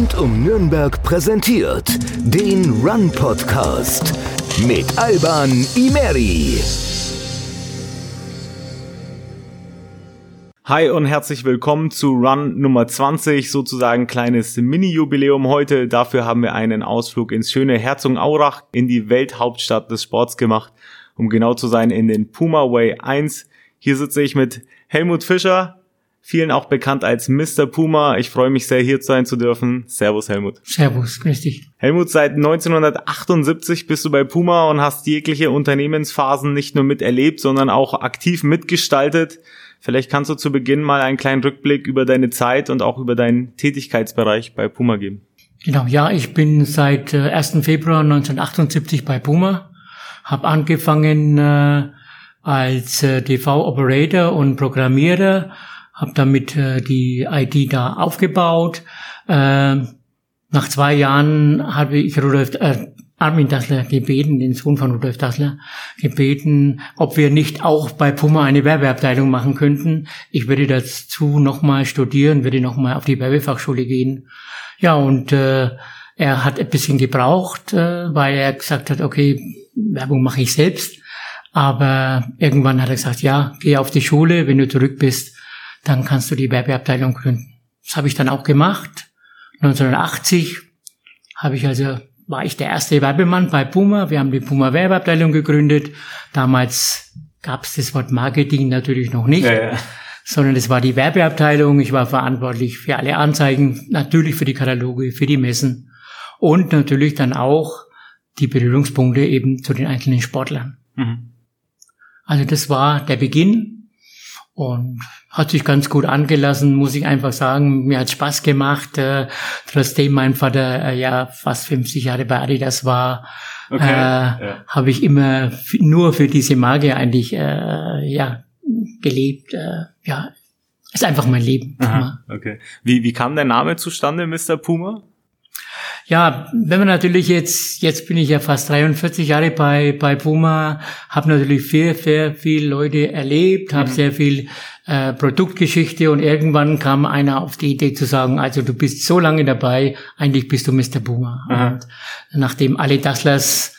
Rund um Nürnberg präsentiert den Run Podcast mit Alban Imeri. Hi und herzlich willkommen zu Run Nummer 20, sozusagen kleines Mini-Jubiläum heute. Dafür haben wir einen Ausflug ins schöne Herzogenaurach in die Welthauptstadt des Sports gemacht, um genau zu sein in den Puma Way 1. Hier sitze ich mit Helmut Fischer, vielen auch bekannt als Mr. Puma. Ich freue mich sehr, hier sein zu dürfen. Servus, Helmut. Servus, grüß dich. Helmut, seit 1978 bist du bei Puma und hast jegliche Unternehmensphasen nicht nur miterlebt, sondern auch aktiv mitgestaltet. Vielleicht kannst du zu Beginn mal einen kleinen Rückblick über deine Zeit und auch über deinen Tätigkeitsbereich bei Puma geben. Genau, ja, ich bin seit 1. Äh, Februar 1978 bei Puma, habe angefangen äh, als äh, TV-Operator und Programmierer, habe damit äh, die IT da aufgebaut. Äh, nach zwei Jahren habe ich Rudolf, äh, Armin Dassler gebeten, den Sohn von Rudolf Dassler, gebeten, ob wir nicht auch bei Puma eine Werbeabteilung machen könnten. Ich würde dazu nochmal studieren, würde nochmal auf die Werbefachschule gehen. Ja, und äh, er hat ein bisschen gebraucht, äh, weil er gesagt hat, okay, Werbung mache ich selbst. Aber irgendwann hat er gesagt, ja, geh auf die Schule, wenn du zurück bist, dann kannst du die Werbeabteilung gründen. Das habe ich dann auch gemacht. 1980 habe ich also war ich der erste Werbemann bei Puma. Wir haben die Puma Werbeabteilung gegründet. Damals gab es das Wort Marketing natürlich noch nicht, ja, ja. sondern es war die Werbeabteilung. Ich war verantwortlich für alle Anzeigen, natürlich für die Kataloge, für die Messen und natürlich dann auch die Berührungspunkte eben zu den einzelnen Sportlern. Mhm. Also das war der Beginn und hat sich ganz gut angelassen, muss ich einfach sagen. Mir hat Spaß gemacht. Äh, trotzdem mein Vater äh, ja fast 50 Jahre bei Adidas war, okay, äh, ja. habe ich immer nur für diese Marke eigentlich äh, ja gelebt. Äh, ja, ist einfach mein Leben. Aha, okay. Wie, wie kam der Name zustande, Mr. Puma? Ja, wenn man natürlich jetzt, jetzt bin ich ja fast 43 Jahre bei, bei Puma, habe natürlich sehr, sehr viele Leute erlebt, habe mhm. sehr viel äh, Produktgeschichte und irgendwann kam einer auf die Idee zu sagen, also du bist so lange dabei, eigentlich bist du Mr. Puma. Mhm. Und nachdem alle Dasslers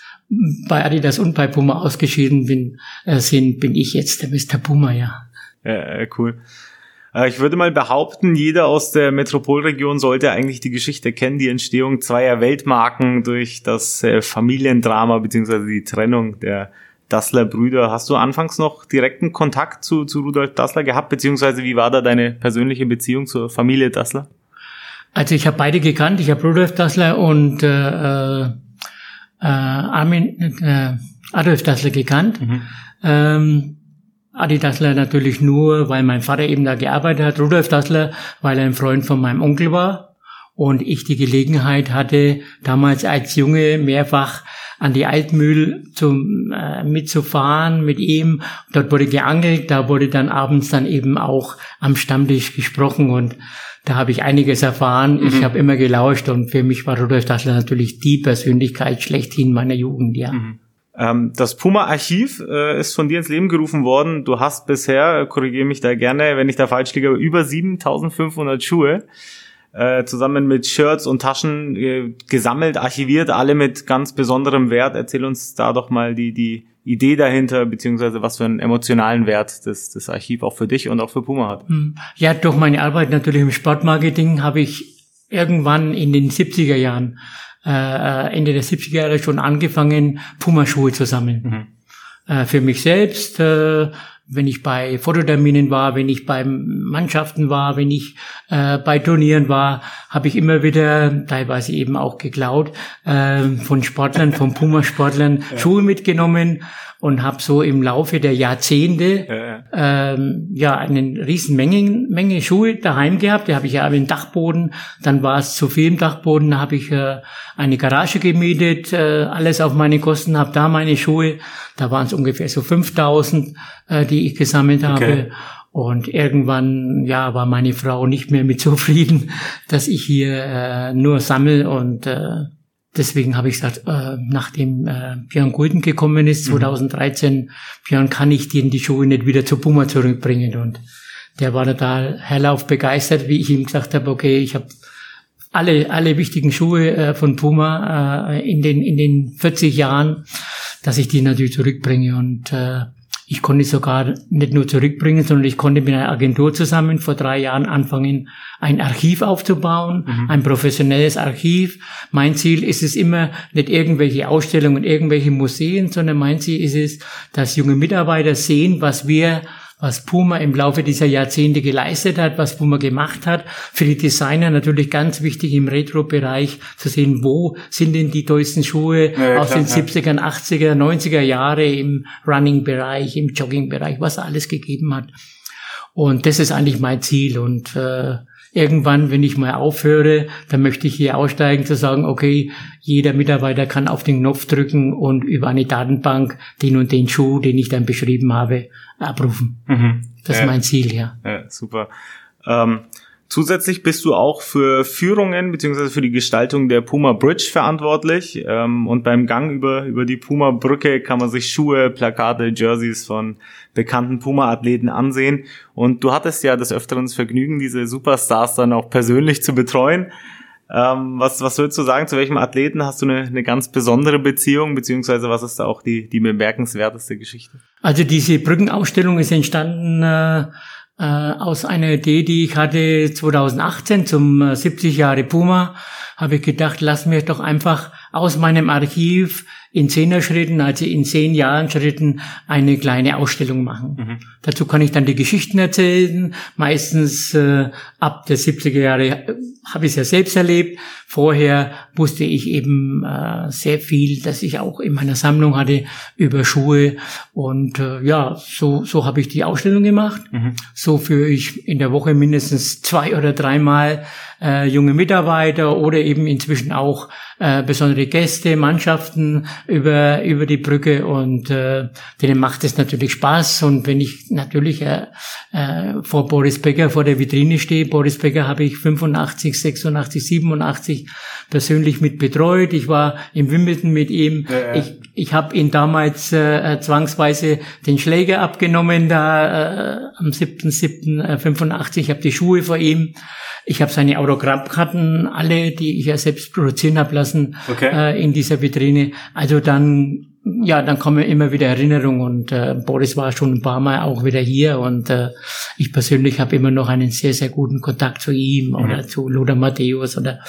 bei Adidas und bei Puma ausgeschieden bin, äh, sind, bin ich jetzt der Mr. Puma, ja. Ja, cool. Äh, ich würde mal behaupten, jeder aus der Metropolregion sollte eigentlich die Geschichte kennen, die Entstehung zweier Weltmarken durch das äh, Familiendrama beziehungsweise die Trennung der Dassler Brüder. Hast du anfangs noch direkten Kontakt zu, zu Rudolf Dassler gehabt, beziehungsweise wie war da deine persönliche Beziehung zur Familie Dassler? Also ich habe beide gekannt. Ich habe Rudolf Dassler und äh, äh, Armin äh, Adolf Dassler gekannt. Mhm. Ähm, Adi Dassler natürlich nur, weil mein Vater eben da gearbeitet hat. Rudolf Dassler, weil er ein Freund von meinem Onkel war. Und ich die Gelegenheit hatte, damals als Junge mehrfach an die Altmühl zum, äh, mitzufahren mit ihm. Dort wurde geangelt, da wurde dann abends dann eben auch am Stammtisch gesprochen und da habe ich einiges erfahren. Mhm. Ich habe immer gelauscht und für mich war Rudolf Dassler natürlich die Persönlichkeit schlechthin meiner Jugend, ja. Mhm. Ähm, das Puma-Archiv äh, ist von dir ins Leben gerufen worden. Du hast bisher, korrigiere mich da gerne, wenn ich da falsch liege, über 7500 Schuhe äh, zusammen mit Shirts und Taschen äh, gesammelt, archiviert, alle mit ganz besonderem Wert. Erzähl uns da doch mal die, die Idee dahinter, beziehungsweise was für einen emotionalen Wert das, das Archiv auch für dich und auch für Puma hat. Hm. Ja, durch meine Arbeit natürlich im Sportmarketing habe ich irgendwann in den 70er Jahren äh, Ende der 70er Jahre schon angefangen, Pumaschuhe zu sammeln. Mhm. Äh, für mich selbst, äh, wenn ich bei Fototerminen war, wenn ich bei Mannschaften war, wenn ich äh, bei Turnieren war, habe ich immer wieder, teilweise eben auch geklaut, äh, von Sportlern, von Puma-Sportlern ja. Schuhe mitgenommen und habe so im Laufe der Jahrzehnte ja, ähm, ja einen riesen Menge, Menge Schuhe daheim gehabt. Die habe ich ja im Dachboden. Dann war es zu viel im Dachboden. Da habe ich äh, eine Garage gemietet, äh, alles auf meine Kosten, habe da meine Schuhe. Da waren es ungefähr so 5000, äh, die ich gesammelt habe. Okay. Und irgendwann, ja, war meine Frau nicht mehr mit zufrieden, dass ich hier äh, nur sammel und äh, Deswegen habe ich gesagt, äh, nachdem äh, Björn Gulden gekommen ist, 2013, mhm. Björn, kann ich dir die Schuhe nicht wieder zu Puma zurückbringen. Und der war total hellauf begeistert, wie ich ihm gesagt habe, okay, ich habe alle, alle wichtigen Schuhe äh, von Puma äh, in, den, in den 40 Jahren, dass ich die natürlich zurückbringe. Und äh, ich konnte sogar nicht nur zurückbringen, sondern ich konnte mit einer Agentur zusammen vor drei Jahren anfangen, ein Archiv aufzubauen, mhm. ein professionelles Archiv. Mein Ziel ist es immer, nicht irgendwelche Ausstellungen, irgendwelche Museen, sondern mein Ziel ist es, dass junge Mitarbeiter sehen, was wir was Puma im Laufe dieser Jahrzehnte geleistet hat, was Puma gemacht hat. Für die Designer natürlich ganz wichtig im Retro-Bereich zu sehen, wo sind denn die tollsten Schuhe ja, aus klar, den 70er, 80er, 90er Jahre im Running-Bereich, im Jogging-Bereich, was alles gegeben hat. Und das ist eigentlich mein Ziel. Und äh, irgendwann, wenn ich mal aufhöre, dann möchte ich hier aussteigen zu sagen, okay, jeder Mitarbeiter kann auf den Knopf drücken und über eine Datenbank den und den Schuh, den ich dann beschrieben habe, abrufen. Mhm. Das ja. ist mein Ziel, ja. Ja, super. Ähm, zusätzlich bist du auch für Führungen beziehungsweise für die Gestaltung der Puma Bridge verantwortlich. Ähm, und beim Gang über, über die Puma Brücke kann man sich Schuhe, Plakate, Jerseys von bekannten Puma-Athleten ansehen. Und du hattest ja des Öfteren das Vergnügen, diese Superstars dann auch persönlich zu betreuen. Ähm, was, was würdest du sagen, zu welchem Athleten hast du eine, eine ganz besondere Beziehung, beziehungsweise was ist da auch die, die bemerkenswerteste Geschichte? Also diese Brückenausstellung ist entstanden äh, äh, aus einer Idee, die ich hatte 2018 zum äh, 70 Jahre Puma. Habe ich gedacht, lass mir doch einfach aus meinem Archiv in Zehner-Schritten, also in zehn Jahren Schritten, eine kleine Ausstellung machen. Mhm. Dazu kann ich dann die Geschichten erzählen. Meistens äh, ab der 70er Jahre äh, habe ich es ja selbst erlebt. Vorher wusste ich eben äh, sehr viel, dass ich auch in meiner Sammlung hatte über Schuhe. Und äh, ja, so, so habe ich die Ausstellung gemacht. Mhm. So führe ich in der Woche mindestens zwei oder dreimal äh, junge Mitarbeiter oder eben inzwischen auch äh, besondere Gäste, Mannschaften über, über die Brücke und äh, denen macht es natürlich Spaß. Und wenn ich natürlich äh, äh, vor Boris Becker vor der Vitrine stehe, Boris Becker habe ich 85, 86, 87 persönlich mit betreut. Ich war im Wimbledon mit ihm. Ja, ja. Ich, ich habe ihn damals äh, zwangsweise den Schläger abgenommen, da äh, am 7.7.85. Ich habe die Schuhe vor ihm. Ich habe seine Autogrammkarten, alle, die ich ja selbst produzieren habe lassen, okay. äh, in dieser Vitrine. Also dann, ja, dann kommen immer wieder Erinnerungen und äh, Boris war schon ein paar Mal auch wieder hier und äh, ich persönlich habe immer noch einen sehr, sehr guten Kontakt zu ihm mhm. oder zu Lothar Matthäus oder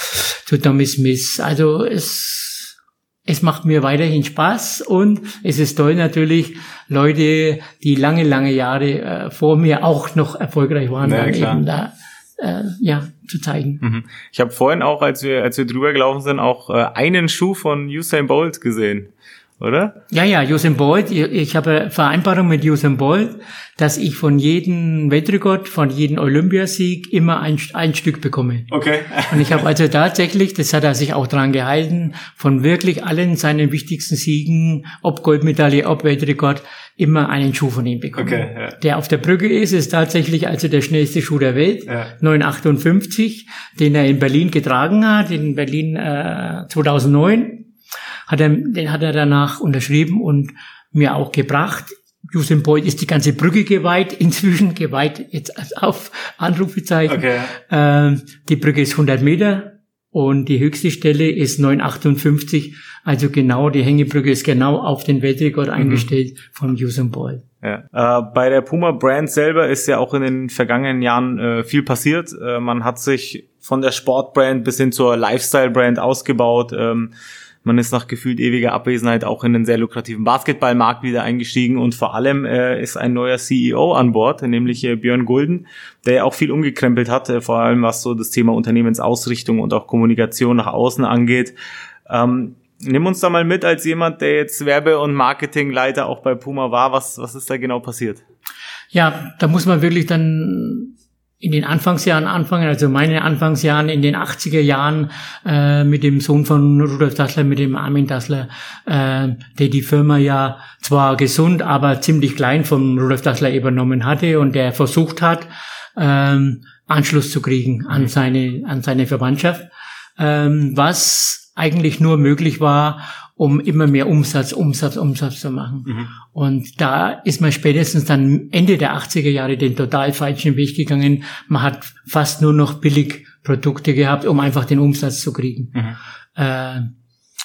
zu Tommy Smith. Also es, es macht mir weiterhin Spaß und es ist toll natürlich, Leute, die lange, lange Jahre äh, vor mir auch noch erfolgreich waren, ja, dann klar. eben da äh, ja, zu zeigen. Mhm. Ich habe vorhin auch, als wir, als wir drüber gelaufen sind, auch äh, einen Schuh von Usain Bolt gesehen oder? Ja, ja, Usain Bolt. Ich, ich habe Vereinbarung mit Usain Bolt, dass ich von jedem Weltrekord, von jedem Olympiasieg immer ein, ein Stück bekomme. Okay. Und ich habe also tatsächlich, das hat er sich auch dran gehalten, von wirklich allen seinen wichtigsten Siegen, ob Goldmedaille, ob Weltrekord, immer einen Schuh von ihm bekommen. Okay, ja. Der auf der Brücke ist, ist tatsächlich also der schnellste Schuh der Welt, ja. 958, den er in Berlin getragen hat, in Berlin äh, 2009 hat er, den hat er danach unterschrieben und mir auch gebracht. Usain Bolt ist die ganze Brücke geweiht, inzwischen geweiht jetzt auf Anrufezeichen. Okay. Äh, die Brücke ist 100 Meter und die höchste Stelle ist 958, also genau, die Hängebrücke ist genau auf den Weltrekord mhm. eingestellt von Usain Bolt. Ja. Äh, bei der Puma Brand selber ist ja auch in den vergangenen Jahren äh, viel passiert. Äh, man hat sich von der Sportbrand bis hin zur Lifestyle Brand ausgebaut. Ähm, man ist nach gefühlt ewiger Abwesenheit auch in den sehr lukrativen Basketballmarkt wieder eingestiegen und vor allem äh, ist ein neuer CEO an Bord, nämlich äh, Björn Gulden, der auch viel umgekrempelt hat, äh, vor allem was so das Thema Unternehmensausrichtung und auch Kommunikation nach außen angeht. Ähm, nimm uns da mal mit als jemand, der jetzt Werbe- und Marketingleiter auch bei Puma war. Was, was ist da genau passiert? Ja, da muss man wirklich dann in den Anfangsjahren anfangen, also meine Anfangsjahren in den 80er Jahren äh, mit dem Sohn von Rudolf Dassler, mit dem Armin Dassler, äh, der die Firma ja zwar gesund, aber ziemlich klein von Rudolf Dassler übernommen hatte und der versucht hat, ähm, Anschluss zu kriegen an seine, an seine Verwandtschaft, ähm, was eigentlich nur möglich war, um immer mehr Umsatz, Umsatz, Umsatz zu machen. Mhm. Und da ist man spätestens dann Ende der 80er Jahre den total falschen Weg gegangen. Man hat fast nur noch billig Produkte gehabt, um einfach den Umsatz zu kriegen. Mhm. Äh,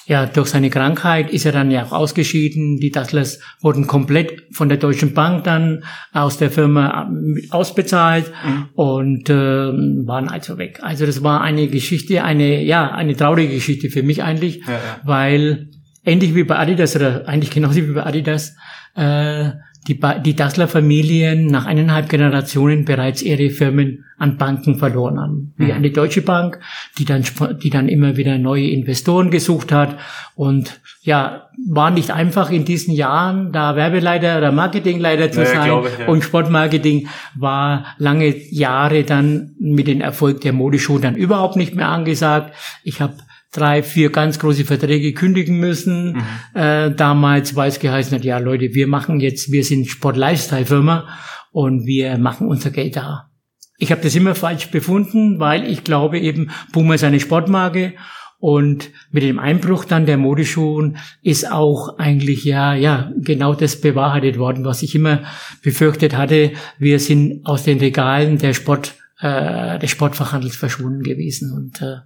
ja, durch seine Krankheit ist er dann ja auch ausgeschieden. Die Dasslers wurden komplett von der Deutschen Bank dann aus der Firma äh, ausbezahlt mhm. und äh, waren also weg. Also das war eine Geschichte, eine ja eine traurige Geschichte für mich eigentlich, ja, ja. weil ähnlich wie bei Adidas oder eigentlich genauso wie bei Adidas äh, die, die Dassler-Familien nach eineinhalb Generationen bereits ihre Firmen an Banken verloren haben. Wie mhm. eine Deutsche Bank, die dann, die dann immer wieder neue Investoren gesucht hat. Und ja, war nicht einfach in diesen Jahren, da Werbeleiter oder Marketingleiter zu naja, sein. Ich, ja. Und Sportmarketing war lange Jahre dann mit dem Erfolg der Modeshow dann überhaupt nicht mehr angesagt. Ich habe drei, vier ganz große Verträge kündigen müssen. Mhm. Äh, damals, weil es geheißen hat, ja Leute, wir machen jetzt, wir sind Sport-Lifestyle-Firma und wir machen unser Geld da. Ich habe das immer falsch befunden, weil ich glaube eben, Puma ist eine Sportmarke und mit dem Einbruch dann der Modeschuhen ist auch eigentlich ja, ja, genau das bewahrheitet worden, was ich immer befürchtet hatte. Wir sind aus den Regalen der Sport, äh, des Sportfachhandels verschwunden gewesen und äh,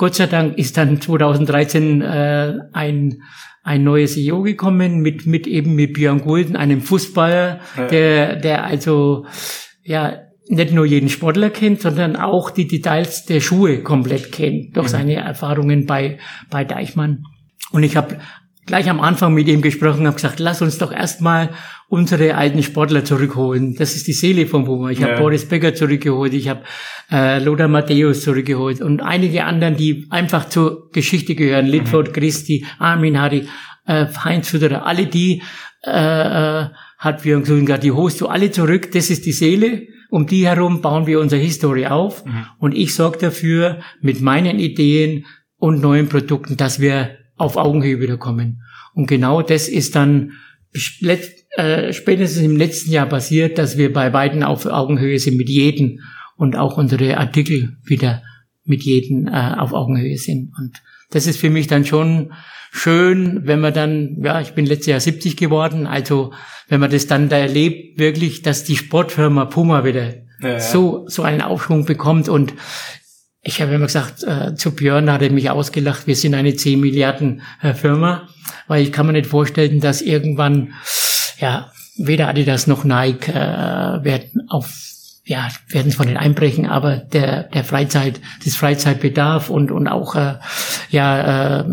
Gott sei Dank ist dann 2013 äh, ein ein neues CEO gekommen mit mit eben mit Björn Gulden, einem Fußballer, ja. der der also ja nicht nur jeden Sportler kennt, sondern auch die Details der Schuhe komplett kennt durch mhm. seine Erfahrungen bei bei Deichmann. Und ich habe gleich am Anfang mit ihm gesprochen, habe gesagt, lass uns doch erstmal unsere alten Sportler zurückholen. Das ist die Seele von Puma. Ich ja. habe Boris Becker zurückgeholt, ich habe äh, Lothar Matthäus zurückgeholt und einige anderen, die einfach zur Geschichte gehören. Mhm. Litford Christi, Armin Harry, äh, Heinz Fütterer, alle die äh, äh, hat wir gesagt, die holst du alle zurück, das ist die Seele. Um die herum bauen wir unsere Historie auf. Mhm. Und ich sorge dafür mit meinen Ideen und neuen Produkten, dass wir auf Augenhöhe wiederkommen. Und genau das ist dann äh, spätestens im letzten Jahr passiert, dass wir bei beiden auf Augenhöhe sind mit jedem und auch unsere Artikel wieder mit jedem äh, auf Augenhöhe sind. Und das ist für mich dann schon schön, wenn man dann, ja, ich bin letztes Jahr 70 geworden, also wenn man das dann da erlebt, wirklich, dass die Sportfirma Puma wieder ja, ja. so so einen Aufschwung bekommt und ich habe immer gesagt, äh, zu Björn hat er mich ausgelacht, wir sind eine 10 Milliarden äh, Firma, weil ich kann mir nicht vorstellen, dass irgendwann, ja, weder Adidas noch Nike äh, werden auf ja, werden von den einbrechen, aber der, der Freizeit, das Freizeitbedarf und, und auch, äh, ja, äh,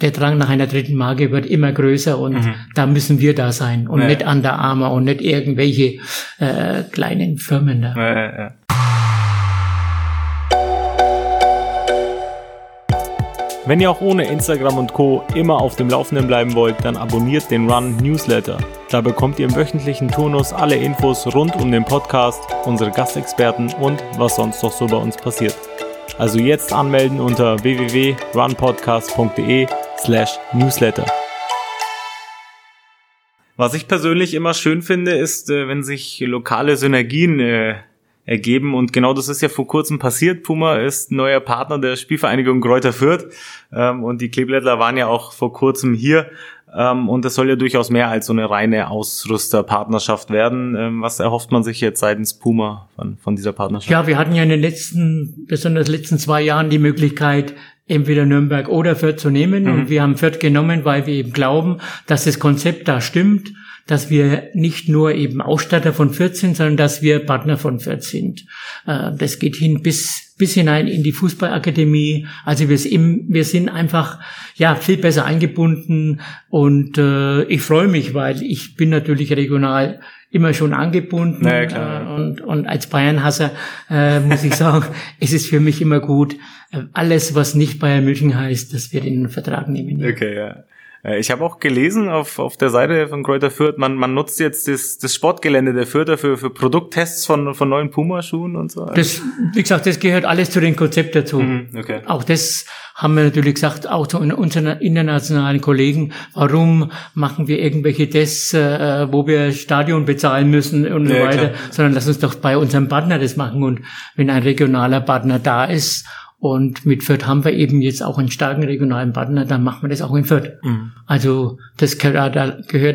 der Drang nach einer dritten Marke wird immer größer und mhm. da müssen wir da sein und ja. nicht Under Armour und nicht irgendwelche äh, kleinen Firmen da. Ja, ja, Wenn ihr auch ohne Instagram und Co. immer auf dem Laufenden bleiben wollt, dann abonniert den Run Newsletter. Da bekommt ihr im wöchentlichen Turnus alle Infos rund um den Podcast, unsere Gastexperten und was sonst noch so bei uns passiert. Also jetzt anmelden unter www.runpodcast.de slash newsletter. Was ich persönlich immer schön finde, ist, äh, wenn sich lokale Synergien äh, ergeben. Und genau das ist ja vor kurzem passiert. Puma ist neuer Partner der Spielvereinigung Kräuter Fürth. Ähm, und die Kleeblättler waren ja auch vor kurzem hier. Ähm, und das soll ja durchaus mehr als so eine reine Ausrüsterpartnerschaft werden. Ähm, was erhofft man sich jetzt seitens Puma von, von dieser Partnerschaft? Ja, wir hatten ja in den letzten, besonders letzten zwei Jahren die Möglichkeit, entweder Nürnberg oder Fürth zu nehmen. Mhm. Und wir haben Fürth genommen, weil wir eben glauben, dass das Konzept da stimmt dass wir nicht nur eben Ausstatter von 14, sondern dass wir Partner von 14 sind. Äh, das geht hin bis, bis hinein in die Fußballakademie. Also wir sind, wir sind einfach, ja, viel besser eingebunden und äh, ich freue mich, weil ich bin natürlich regional immer schon angebunden naja, klar. Äh, und, und als Bayernhasser äh, muss ich sagen, es ist für mich immer gut, alles, was nicht Bayern München heißt, dass wir den Vertrag nehmen. Okay, ja. Äh, ich habe auch gelesen auf, auf der Seite von Kräuter Fürth, man, man nutzt jetzt das, das Sportgelände der Fürther für, für Produkttests von, von neuen Puma-Schuhen und so. Das, wie gesagt, das gehört alles zu dem Konzept dazu. Mhm, okay. Auch das haben wir natürlich gesagt, auch zu unseren internationalen Kollegen, warum machen wir irgendwelche Tests, äh, wo wir Stadion bezahlen müssen und so ja, weiter, klar. sondern lass uns doch bei unserem Partner das machen. Und wenn ein regionaler Partner da ist und mit Fürth haben wir eben jetzt auch einen starken regionalen Partner, dann machen wir das auch in Fürth. Mhm. Also das gehört,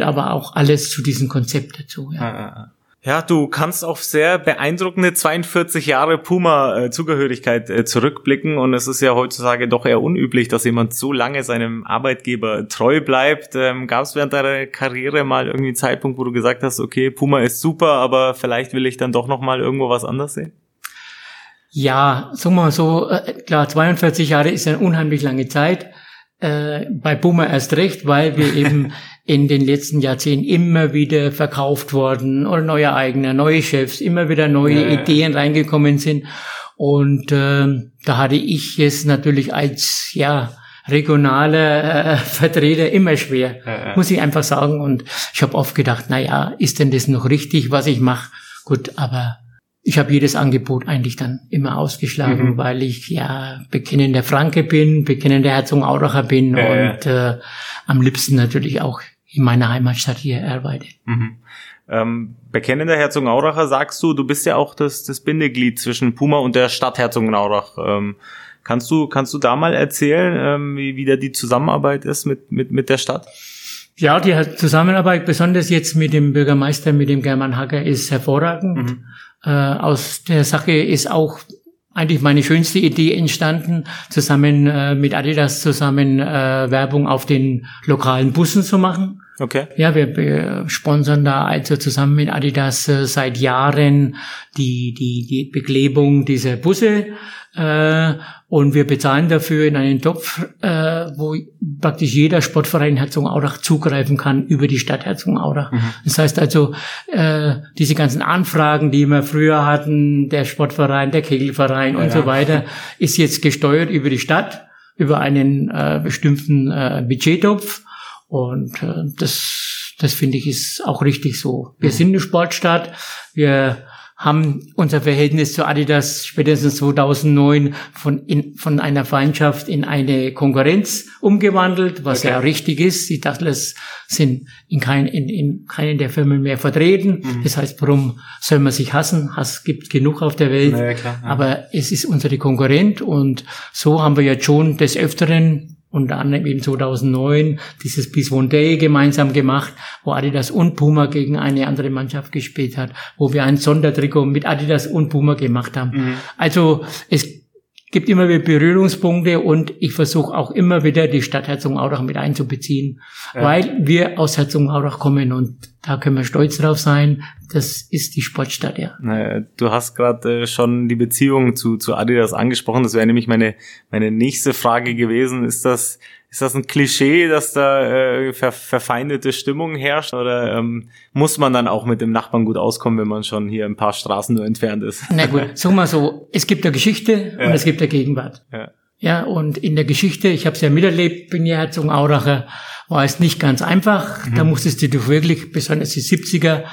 aber auch alles zu diesem Konzept dazu. Ja. Ja, du kannst auf sehr beeindruckende 42 Jahre Puma-Zugehörigkeit äh, zurückblicken und es ist ja heutzutage doch eher unüblich, dass jemand so lange seinem Arbeitgeber treu bleibt. Ähm, Gab es während deiner Karriere mal irgendwie einen Zeitpunkt, wo du gesagt hast, okay, Puma ist super, aber vielleicht will ich dann doch noch mal irgendwo was anderes sehen? Ja, sagen wir mal so, äh, klar, 42 Jahre ist eine unheimlich lange Zeit. Äh, bei Puma erst recht, weil wir eben in den letzten Jahrzehnten immer wieder verkauft worden oder neue Eigner, neue Chefs, immer wieder neue ja, Ideen reingekommen sind. Und äh, da hatte ich es natürlich als ja regionaler äh, Vertreter immer schwer, ja, muss ich einfach sagen. Und ich habe oft gedacht, na ja, ist denn das noch richtig, was ich mache? Gut, aber ich habe jedes Angebot eigentlich dann immer ausgeschlagen, mhm. weil ich ja bekennender Franke bin, bekennender Herzogenauracher bin äh. und äh, am liebsten natürlich auch in meiner Heimatstadt hier arbeite. Mhm. Ähm, bekennender Herzogenauracher sagst du, du bist ja auch das, das Bindeglied zwischen Puma und der Stadt Herzogenaurach. Ähm, kannst du, kannst du da mal erzählen, ähm, wie, wie da die Zusammenarbeit ist mit, mit, mit der Stadt? Ja, die Zusammenarbeit, besonders jetzt mit dem Bürgermeister, mit dem German Hacker, ist hervorragend. Mhm. Äh, aus der Sache ist auch eigentlich meine schönste Idee entstanden, zusammen äh, mit Adidas zusammen äh, Werbung auf den lokalen Bussen zu machen. Okay. Ja, wir, wir sponsern da also zusammen mit Adidas äh, seit Jahren die, die, die Beklebung dieser Busse äh, und wir bezahlen dafür in einen Topf, äh, wo praktisch jeder Sportverein Herzogenaurach zugreifen kann über die Stadt Herzogenaurach. Mhm. Das heißt also, äh, diese ganzen Anfragen, die wir früher hatten, der Sportverein, der Kegelverein ja, und so weiter, ist jetzt gesteuert über die Stadt, über einen äh, bestimmten äh, Budgettopf und äh, das, das finde ich ist auch richtig so. Wir mhm. sind eine Sportstadt. Wir haben unser Verhältnis zu Adidas spätestens 2009 von, in, von einer Feindschaft in eine Konkurrenz umgewandelt, was okay. ja richtig ist. Die Dattlers sind in, kein, in, in keinen der Firmen mehr vertreten. Mhm. Das heißt, warum soll man sich hassen? Hass gibt genug auf der Welt. Ja, klar, ja. Aber es ist unsere Konkurrent und so haben wir jetzt schon des Öfteren unter anderem eben 2009 dieses Peace One Day gemeinsam gemacht, wo Adidas und Puma gegen eine andere Mannschaft gespielt hat, wo wir ein Sondertrikot mit Adidas und Puma gemacht haben. Mhm. Also es gibt immer wieder Berührungspunkte und ich versuche auch immer wieder die Stadt Herzogenaurach mit einzubeziehen, ja. weil wir aus Herzogenaurach kommen und da können wir stolz drauf sein. Das ist die Sportstadt, ja. Du hast gerade äh, schon die Beziehung zu, zu Adidas angesprochen. Das wäre nämlich meine, meine nächste Frage gewesen. Ist das, ist das ein Klischee, dass da äh, ver verfeindete Stimmung herrscht oder ähm, muss man dann auch mit dem Nachbarn gut auskommen, wenn man schon hier ein paar Straßen nur entfernt ist? Na gut, sagen wir so, es gibt eine Geschichte ja. und es gibt eine Gegenwart. Ja. Ja, und in der Geschichte, ich habe es ja miterlebt, bin ja Herzogenauracher, war es nicht ganz einfach. Mhm. Da musstest du wirklich, besonders die 70er,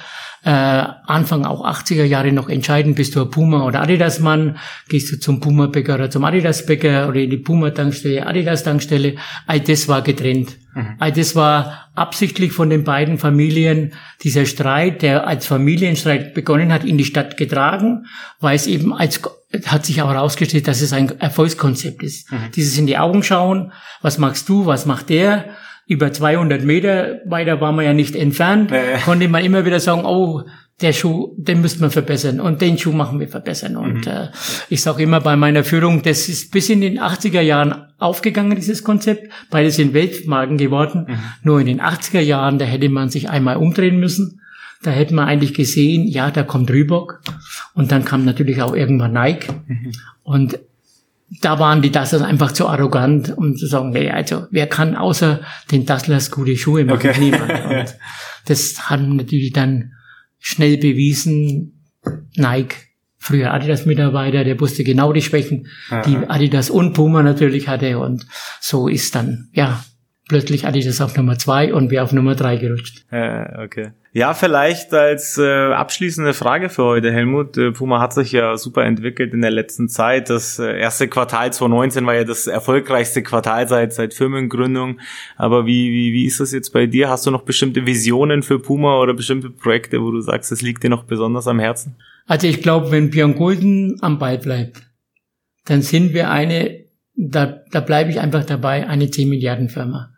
äh, Anfang auch 80er Jahre noch entscheiden, bist du ein Puma oder Adidas-Mann, gehst du zum Puma-Bäcker oder zum Adidas-Bäcker oder in die Puma-Tankstelle, Adidas-Tankstelle. All das war getrennt. Mhm. All das war absichtlich von den beiden Familien dieser Streit, der als Familienstreit begonnen hat, in die Stadt getragen, weil es eben als hat sich auch herausgestellt, dass es ein Erfolgskonzept ist. Mhm. Dieses in die Augen schauen, was machst du, was macht der? über 200 Meter weiter war man ja nicht entfernt, nee. konnte man immer wieder sagen, oh, der Schuh, den müssten wir verbessern und den Schuh machen wir verbessern. Und mhm. äh, ich sage immer bei meiner Führung, das ist bis in den 80er Jahren aufgegangen, dieses Konzept. Beide sind Weltmarken geworden. Mhm. Nur in den 80er Jahren, da hätte man sich einmal umdrehen müssen. Da hätte man eigentlich gesehen, ja, da kommt Reebok. Und dann kam natürlich auch irgendwann Nike. Mhm. Und da waren die Dasslers einfach zu arrogant, um zu sagen, nee, also wer kann außer den Dasslers gute Schuhe machen? Okay. Niemand. Und das haben natürlich dann schnell bewiesen, Nike, früher Adidas-Mitarbeiter, der wusste genau die Schwächen, Aha. die Adidas und Puma natürlich hatte und so ist dann, ja, plötzlich Adidas auf Nummer zwei und wir auf Nummer drei gerutscht. Ja, okay. Ja, vielleicht als äh, abschließende Frage für heute, Helmut. Äh, Puma hat sich ja super entwickelt in der letzten Zeit. Das äh, erste Quartal 2019 war ja das erfolgreichste Quartal seit, seit Firmengründung. Aber wie, wie, wie ist das jetzt bei dir? Hast du noch bestimmte Visionen für Puma oder bestimmte Projekte, wo du sagst, es liegt dir noch besonders am Herzen? Also ich glaube, wenn Björn Gulden am Ball bleibt, dann sind wir eine, da, da bleibe ich einfach dabei, eine 10 Milliarden Firma.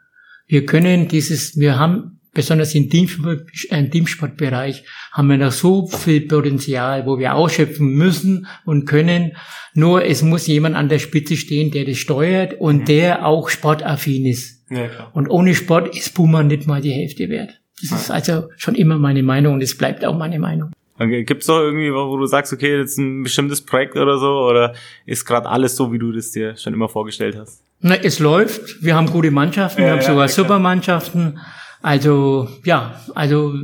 Wir können dieses, wir haben besonders im, im Teamsportbereich haben wir noch so viel Potenzial, wo wir ausschöpfen müssen und können. Nur es muss jemand an der Spitze stehen, der das steuert und mhm. der auch sportaffin ist. Ja. Und ohne Sport ist Puma nicht mal die Hälfte wert. Das ist also schon immer meine Meinung und es bleibt auch meine Meinung. Gibt es doch irgendwie, wo du sagst, okay, das ist ein bestimmtes Projekt oder so, oder ist gerade alles so, wie du das dir schon immer vorgestellt hast? Na, es läuft. Wir haben gute Mannschaften, ja, wir haben ja, sogar super Mannschaften. Also ja, also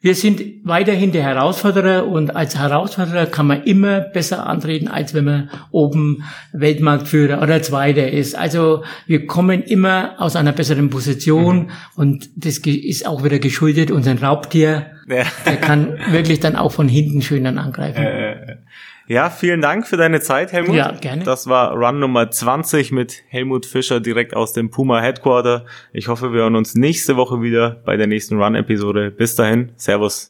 wir sind weiterhin der Herausforderer und als Herausforderer kann man immer besser antreten, als wenn man oben Weltmarktführer oder Zweiter ist. Also wir kommen immer aus einer besseren Position mhm. und das ist auch wieder geschuldet unseren Raubtier. Ja. Der kann wirklich dann auch von hinten schön dann angreifen. Äh, ja, vielen Dank für deine Zeit, Helmut. Ja, gerne. Das war Run Nummer 20 mit Helmut Fischer direkt aus dem Puma Headquarter. Ich hoffe, wir hören uns nächste Woche wieder bei der nächsten Run-Episode. Bis dahin, Servus.